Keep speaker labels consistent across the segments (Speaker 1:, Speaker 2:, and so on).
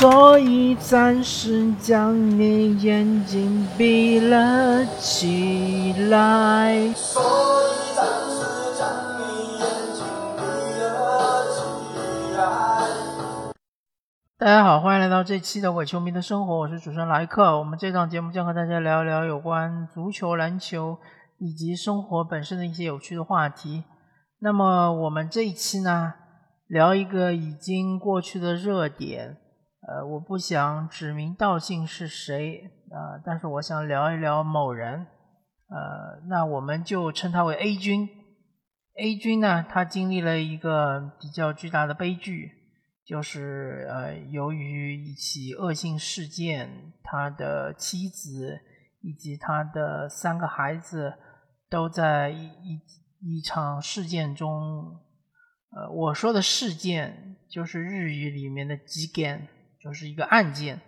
Speaker 1: 所以暂时将你眼睛闭了起来。大家好，欢迎来到这期的伪球迷的生活，我是主持人莱克。我们这档节目将和大家聊一聊有关足球、篮球以及生活本身的一些有趣的话题。那么我们这一期呢，聊一个已经过去的热点。呃，我不想指名道姓是谁啊，但是我想聊一聊某人。呃，那我们就称他为 A 君。A 君呢，他经历了一个比较巨大的悲剧，就是呃，由于一起恶性事件，他的妻子以及他的三个孩子都在一一一场事件中。呃，我说的事件就是日语里面的事件。就是一个案件，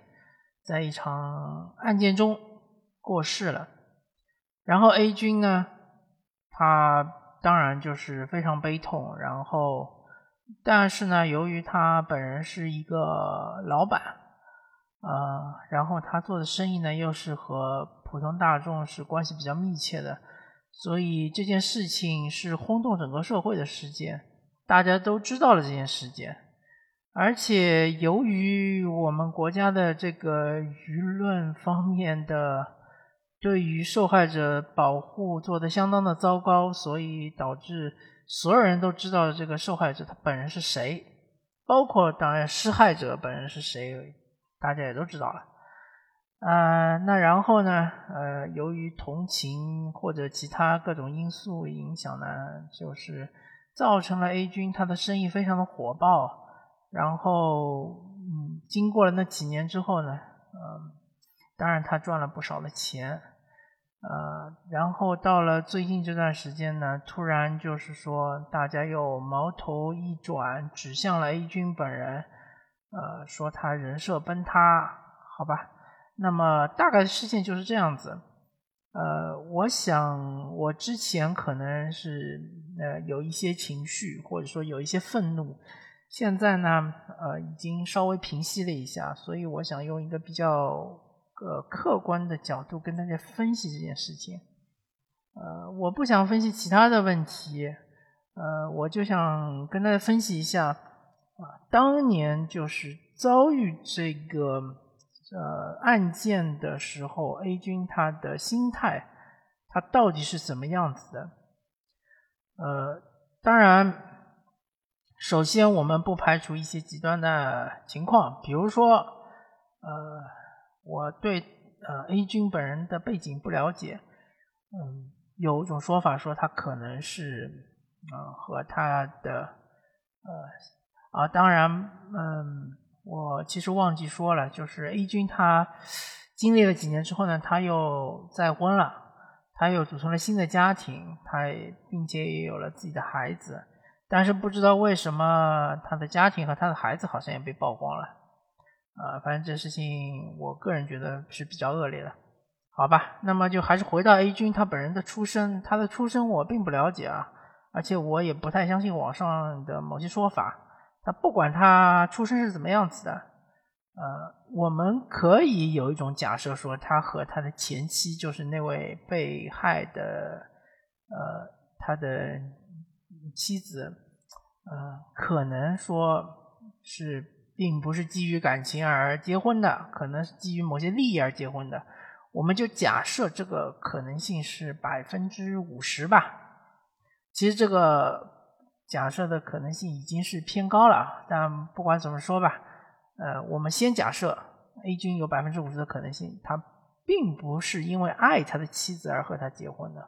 Speaker 1: 在一场案件中过世了。然后 A 君呢，他当然就是非常悲痛。然后，但是呢，由于他本人是一个老板，啊，然后他做的生意呢又是和普通大众是关系比较密切的，所以这件事情是轰动整个社会的事件，大家都知道了这件事件。而且，由于我们国家的这个舆论方面的对于受害者保护做的相当的糟糕，所以导致所有人都知道这个受害者他本人是谁，包括当然施害者本人是谁，大家也都知道了。啊，那然后呢？呃，由于同情或者其他各种因素影响呢，就是造成了 A 君他的生意非常的火爆。然后，嗯，经过了那几年之后呢，嗯，当然他赚了不少的钱，呃，然后到了最近这段时间呢，突然就是说，大家又矛头一转，指向了 A 君本人，呃，说他人设崩塌，好吧？那么大概事件就是这样子，呃，我想我之前可能是呃有一些情绪，或者说有一些愤怒。现在呢，呃，已经稍微平息了一下，所以我想用一个比较呃客观的角度跟大家分析这件事情。呃，我不想分析其他的问题，呃，我就想跟大家分析一下啊，当年就是遭遇这个呃案件的时候，A 君他的心态，他到底是怎么样子的？呃，当然。首先，我们不排除一些极端的情况，比如说，呃，我对呃 A 君本人的背景不了解，嗯，有一种说法说他可能是呃和他的呃啊，当然，嗯，我其实忘记说了，就是 A 君他经历了几年之后呢，他又再婚了，他又组成了新的家庭，他并且也有了自己的孩子。但是不知道为什么他的家庭和他的孩子好像也被曝光了，啊，反正这事情我个人觉得是比较恶劣的，好吧？那么就还是回到 A 君他本人的出身，他的出身我并不了解啊，而且我也不太相信网上的某些说法。他不管他出身是怎么样子的，呃，我们可以有一种假设说，他和他的前妻就是那位被害的，呃，他的。妻子，呃，可能说是并不是基于感情而结婚的，可能是基于某些利益而结婚的。我们就假设这个可能性是百分之五十吧。其实这个假设的可能性已经是偏高了，但不管怎么说吧，呃，我们先假设 A 君有百分之五十的可能性，他并不是因为爱他的妻子而和他结婚的，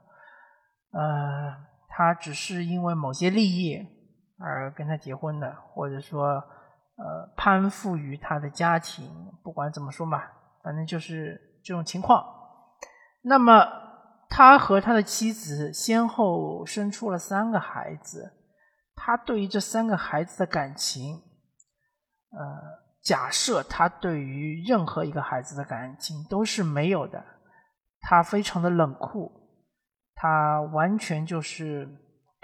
Speaker 1: 呃。他只是因为某些利益而跟他结婚的，或者说，呃，攀附于他的家庭，不管怎么说嘛，反正就是这种情况。那么，他和他的妻子先后生出了三个孩子，他对于这三个孩子的感情，呃，假设他对于任何一个孩子的感情都是没有的，他非常的冷酷。他完全就是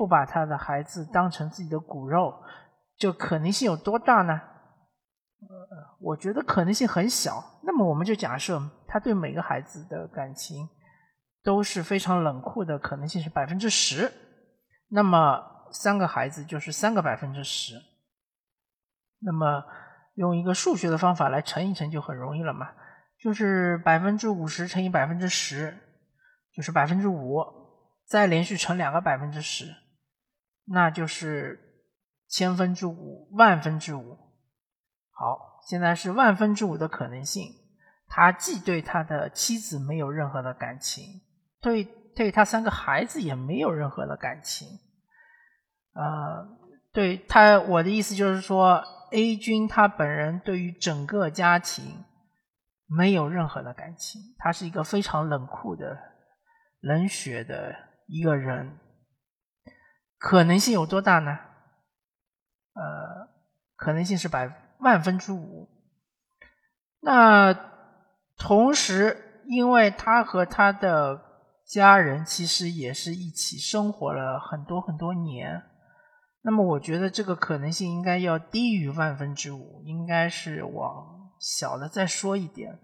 Speaker 1: 不把他的孩子当成自己的骨肉，这可能性有多大呢？呃，我觉得可能性很小。那么我们就假设他对每个孩子的感情都是非常冷酷的，可能性是百分之十。那么三个孩子就是三个百分之十。那么用一个数学的方法来乘一乘就很容易了嘛，就是百分之五十乘以百分之十，就是百分之五，再连续乘两个百分之十，那就是千分之五、万分之五。好，现在是万分之五的可能性，他既对他的妻子没有任何的感情，对对他三个孩子也没有任何的感情，呃，对他，我的意思就是说。A 君他本人对于整个家庭没有任何的感情，他是一个非常冷酷的、冷血的一个人。可能性有多大呢？呃，可能性是百万分之五。那同时，因为他和他的家人其实也是一起生活了很多很多年。那么我觉得这个可能性应该要低于万分之五，应该是往小的再说一点，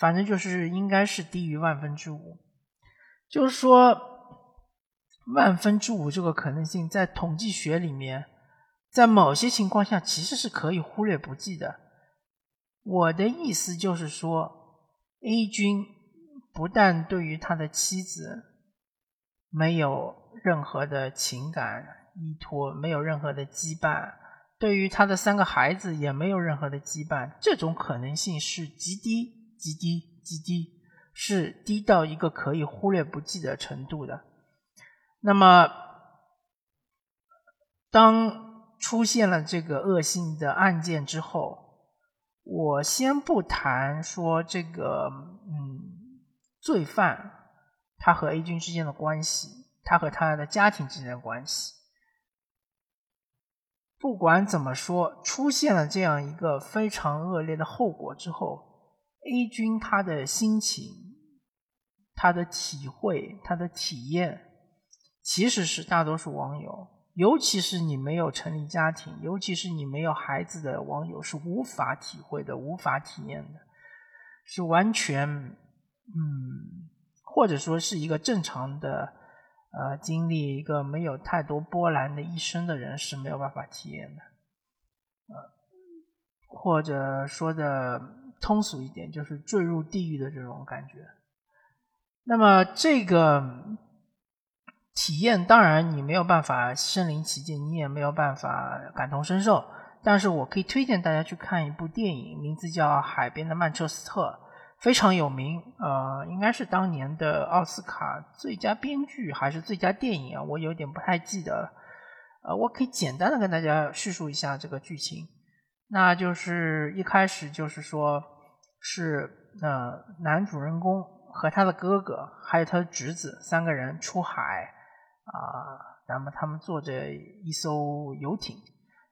Speaker 1: 反正就是应该是低于万分之五。就是说，万分之五这个可能性在统计学里面，在某些情况下其实是可以忽略不计的。我的意思就是说，A 君不但对于他的妻子没有任何的情感。依托没有任何的羁绊，对于他的三个孩子也没有任何的羁绊，这种可能性是极低、极低、极低，是低到一个可以忽略不计的程度的。那么，当出现了这个恶性的案件之后，我先不谈说这个嗯罪犯他和 A 君之间的关系，他和他的家庭之间的关系。不管怎么说，出现了这样一个非常恶劣的后果之后，A 君他的心情、他的体会、他的体验，其实是大多数网友，尤其是你没有成立家庭，尤其是你没有孩子的网友，是无法体会的、无法体验的，是完全，嗯，或者说是一个正常的。呃，经历一个没有太多波澜的一生的人是没有办法体验的，呃，或者说的通俗一点，就是坠入地狱的这种感觉。那么这个体验，当然你没有办法身临其境，你也没有办法感同身受。但是我可以推荐大家去看一部电影，名字叫《海边的曼彻斯特》。非常有名，呃，应该是当年的奥斯卡最佳编剧还是最佳电影啊？我有点不太记得了。呃，我可以简单的跟大家叙述一下这个剧情。那就是一开始就是说，是呃男主人公和他的哥哥还有他的侄子三个人出海啊，那么他们坐着一艘游艇。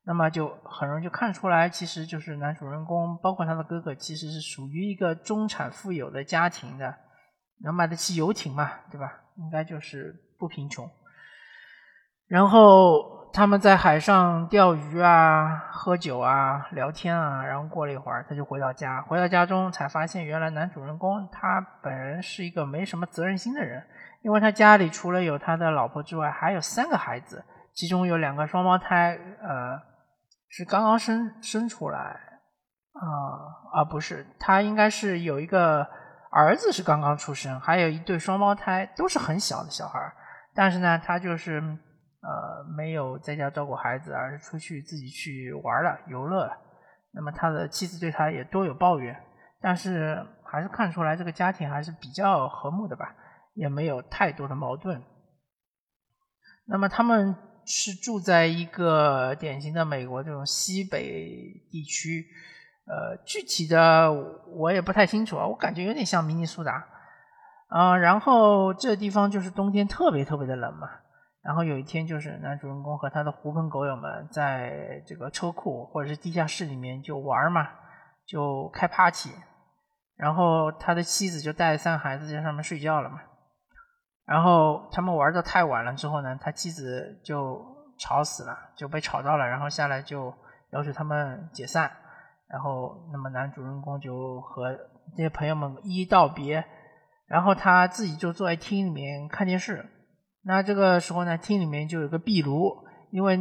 Speaker 1: 那么就很容易就看出来，其实就是男主人公，包括他的哥哥，其实是属于一个中产富有的家庭的，能买得起游艇嘛，对吧？应该就是不贫穷。然后他们在海上钓鱼啊、喝酒啊、聊天啊，然后过了一会儿，他就回到家。回到家中才发现，原来男主人公他本人是一个没什么责任心的人，因为他家里除了有他的老婆之外，还有三个孩子，其中有两个双胞胎，呃。是刚刚生生出来，啊啊不是，他应该是有一个儿子是刚刚出生，还有一对双胞胎，都是很小的小孩但是呢，他就是呃没有在家照顾孩子，而是出去自己去玩了游乐了。那么他的妻子对他也多有抱怨，但是还是看出来这个家庭还是比较和睦的吧，也没有太多的矛盾。那么他们。是住在一个典型的美国这种西北地区，呃，具体的我也不太清楚啊，我感觉有点像明尼苏达，啊，然后这地方就是冬天特别特别的冷嘛，然后有一天就是男主人公和他的狐朋狗友们在这个车库或者是地下室里面就玩嘛，就开 party，然后他的妻子就带着三个孩子在上面睡觉了嘛。然后他们玩的太晚了之后呢，他妻子就吵死了，就被吵到了，然后下来就要求他们解散。然后，那么男主人公就和这些朋友们一一道别，然后他自己就坐在厅里面看电视。那这个时候呢，厅里面就有个壁炉，因为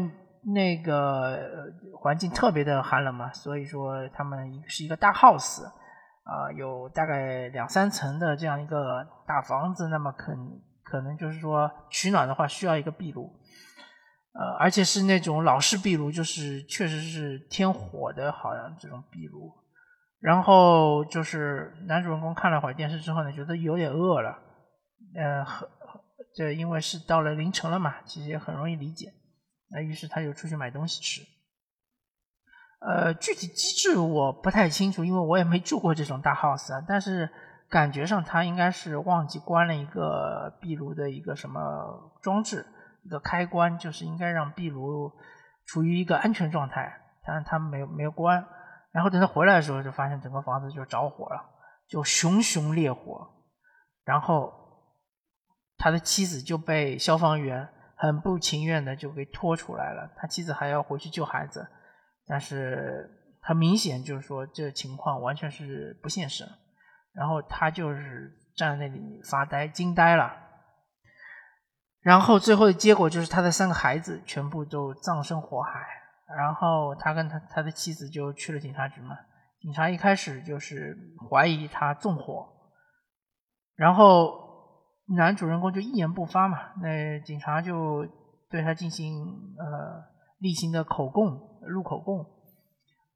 Speaker 1: 那个环境特别的寒冷嘛，所以说他们是一个大 house，啊，有大概两三层的这样一个大房子，那么肯可能就是说取暖的话需要一个壁炉。呃，而且是那种老式壁炉，就是确实是添火的，好像这种壁炉。然后就是男主人公看了会儿电视之后呢，觉得有点饿了，呃，这因为是到了凌晨了嘛，其实也很容易理解。那于是他就出去买东西吃。呃，具体机制我不太清楚，因为我也没住过这种大 house 啊。但是感觉上他应该是忘记关了一个壁炉的一个什么装置。一个开关就是应该让壁炉处于一个安全状态，但是他没有没有关，然后等他回来的时候，就发现整个房子就着火了，就熊熊烈火，然后他的妻子就被消防员很不情愿的就给拖出来了，他妻子还要回去救孩子，但是很明显就是说这情况完全是不现实，然后他就是站在那里发呆，惊呆了。然后最后的结果就是他的三个孩子全部都葬身火海，然后他跟他他的妻子就去了警察局嘛。警察一开始就是怀疑他纵火，然后男主人公就一言不发嘛。那警察就对他进行呃例行的口供录口供，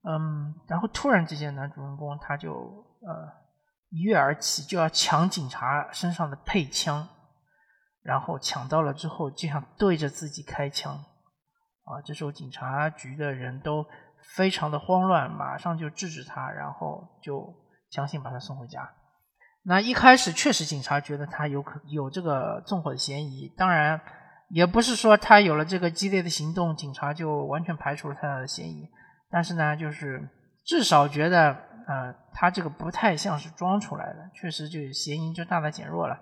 Speaker 1: 嗯，然后突然之间男主人公他就呃一跃而起，就要抢警察身上的配枪。然后抢到了之后，就想对着自己开枪，啊！这时候警察局的人都非常的慌乱，马上就制止他，然后就强行把他送回家。那一开始确实警察觉得他有可有这个纵火的嫌疑，当然也不是说他有了这个激烈的行动，警察就完全排除了他的嫌疑。但是呢，就是至少觉得，呃，他这个不太像是装出来的，确实就嫌疑就大大减弱了。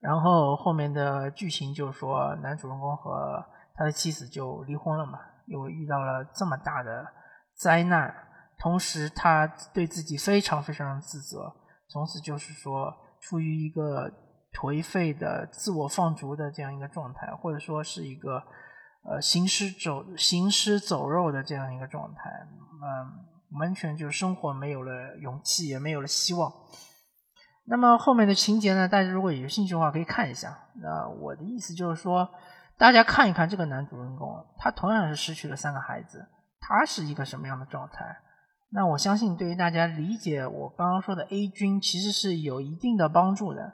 Speaker 1: 然后后面的剧情就是说，男主人公和他的妻子就离婚了嘛，因为遇到了这么大的灾难，同时他对自己非常非常自责，从此就是说处于一个颓废的自我放逐的这样一个状态，或者说是一个呃行尸走行尸走肉的这样一个状态，嗯，完全就生活没有了勇气，也没有了希望。那么后面的情节呢？大家如果有兴趣的话，可以看一下。那我的意思就是说，大家看一看这个男主人公，他同样是失去了三个孩子，他是一个什么样的状态？那我相信对于大家理解我刚刚说的 A 君，其实是有一定的帮助的。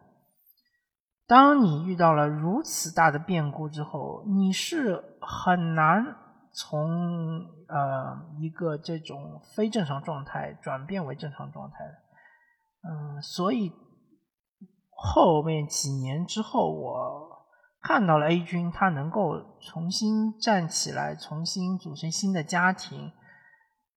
Speaker 1: 当你遇到了如此大的变故之后，你是很难从呃一个这种非正常状态转变为正常状态的。嗯，所以后面几年之后，我看到了 A 君，他能够重新站起来，重新组成新的家庭。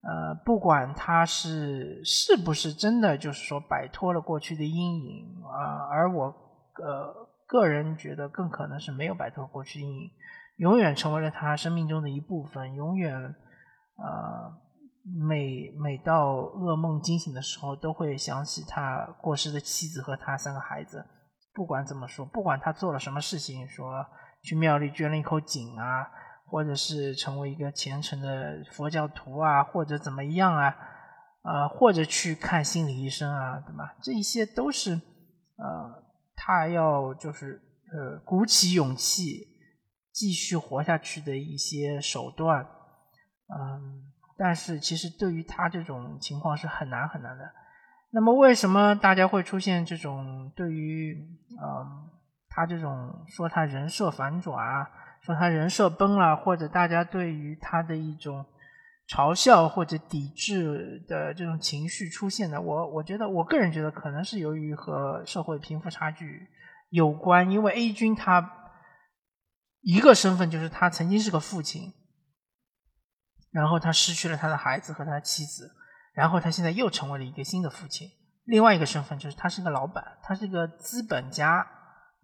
Speaker 1: 呃，不管他是是不是真的，就是说摆脱了过去的阴影啊，而我呃个人觉得更可能是没有摆脱过去阴影，永远成为了他生命中的一部分，永远呃。每每到噩梦惊醒的时候，都会想起他过世的妻子和他三个孩子。不管怎么说，不管他做了什么事情，说去庙里捐了一口井啊，或者是成为一个虔诚的佛教徒啊，或者怎么样啊，呃，或者去看心理医生啊，对吧？这一些都是呃，他要就是呃，鼓起勇气继续活下去的一些手段，嗯。但是其实对于他这种情况是很难很难的。那么为什么大家会出现这种对于嗯他这种说他人设反转啊，说他人设崩了，或者大家对于他的一种嘲笑或者抵制的这种情绪出现呢？我我觉得我个人觉得可能是由于和社会贫富差距有关，因为 A 君他一个身份就是他曾经是个父亲。然后他失去了他的孩子和他的妻子，然后他现在又成为了一个新的父亲。另外一个身份就是他是个老板，他是个资本家，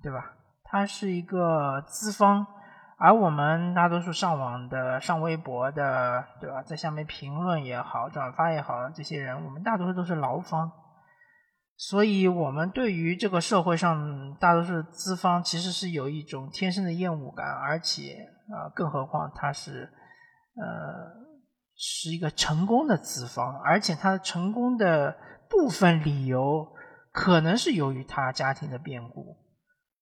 Speaker 1: 对吧？他是一个资方，而我们大多数上网的、上微博的，对吧？在下面评论也好、转发也好，这些人，我们大多数都是劳方，所以我们对于这个社会上大多数资方其实是有一种天生的厌恶感，而且啊，更何况他是呃是一个成功的资方，而且他成功的部分理由可能是由于他家庭的变故，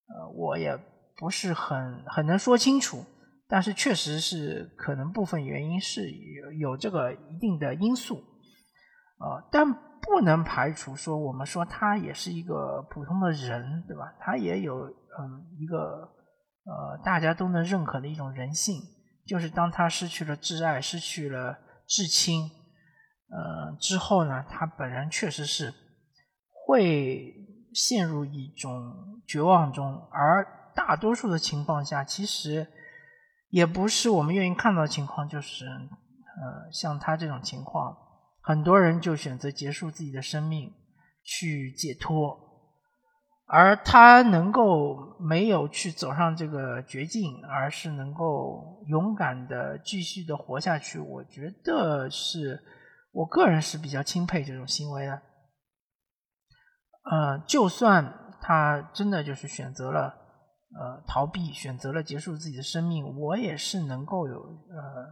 Speaker 1: 呃，我也。不是很很能说清楚，但是确实是可能部分原因是有有这个一定的因素，呃，但不能排除说我们说他也是一个普通的人，对吧？他也有嗯一个呃大家都能认可的一种人性，就是当他失去了挚爱、失去了至亲，呃之后呢，他本人确实是会陷入一种绝望中，而。大多数的情况下，其实也不是我们愿意看到的情况，就是呃，像他这种情况，很多人就选择结束自己的生命去解脱，而他能够没有去走上这个绝境，而是能够勇敢的继续的活下去，我觉得是我个人是比较钦佩这种行为的。呃，就算他真的就是选择了。呃，逃避选择了结束自己的生命，我也是能够有呃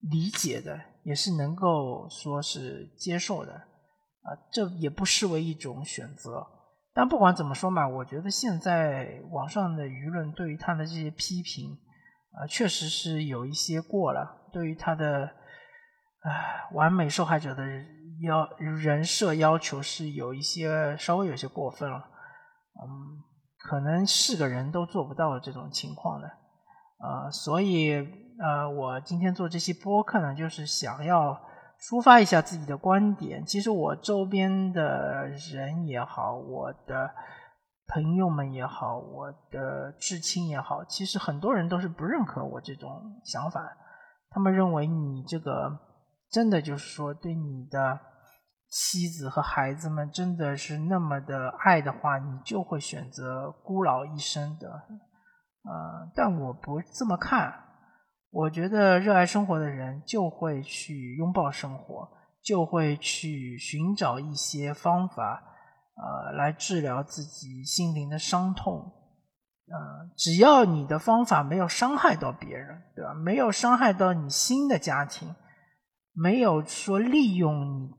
Speaker 1: 理解的，也是能够说是接受的，啊，这也不失为一种选择。但不管怎么说嘛，我觉得现在网上的舆论对于他的这些批评，啊，确实是有一些过了，对于他的啊完美受害者的要人设要求是有一些稍微有些过分了，嗯。可能是个人都做不到这种情况的，呃，所以呃，我今天做这期播客呢，就是想要抒发一下自己的观点。其实我周边的人也好，我的朋友们也好，我的至亲也好，其实很多人都是不认可我这种想法，他们认为你这个真的就是说对你的。妻子和孩子们真的是那么的爱的话，你就会选择孤老一生的，呃，但我不这么看。我觉得热爱生活的人就会去拥抱生活，就会去寻找一些方法，呃，来治疗自己心灵的伤痛。呃，只要你的方法没有伤害到别人，对吧？没有伤害到你新的家庭，没有说利用你。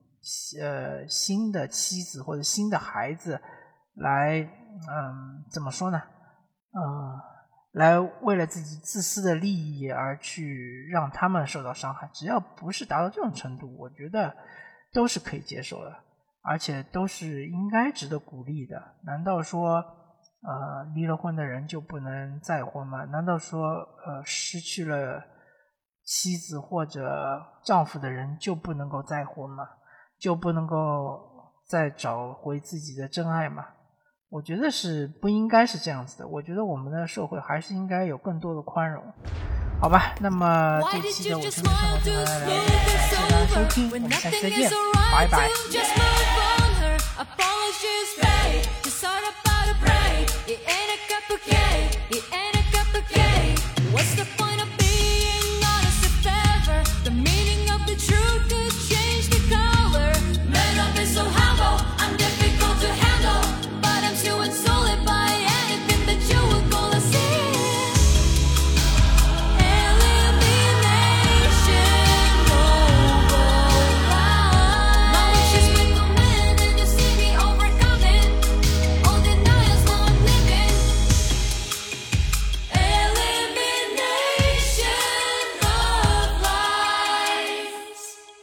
Speaker 1: 呃，新的妻子或者新的孩子，来，嗯，怎么说呢？呃，来为了自己自私的利益而去让他们受到伤害，只要不是达到这种程度，我觉得都是可以接受的，而且都是应该值得鼓励的。难道说，呃，离了婚的人就不能再婚吗？难道说，呃，失去了妻子或者丈夫的人就不能够再婚吗？就不能够再找回自己的真爱吗？我觉得是不应该是这样子的。我觉得我们的社会还是应该有更多的宽容，好吧？那么这期的我是生活就到这里，谢谢大家收听，我们下期再见，拜拜。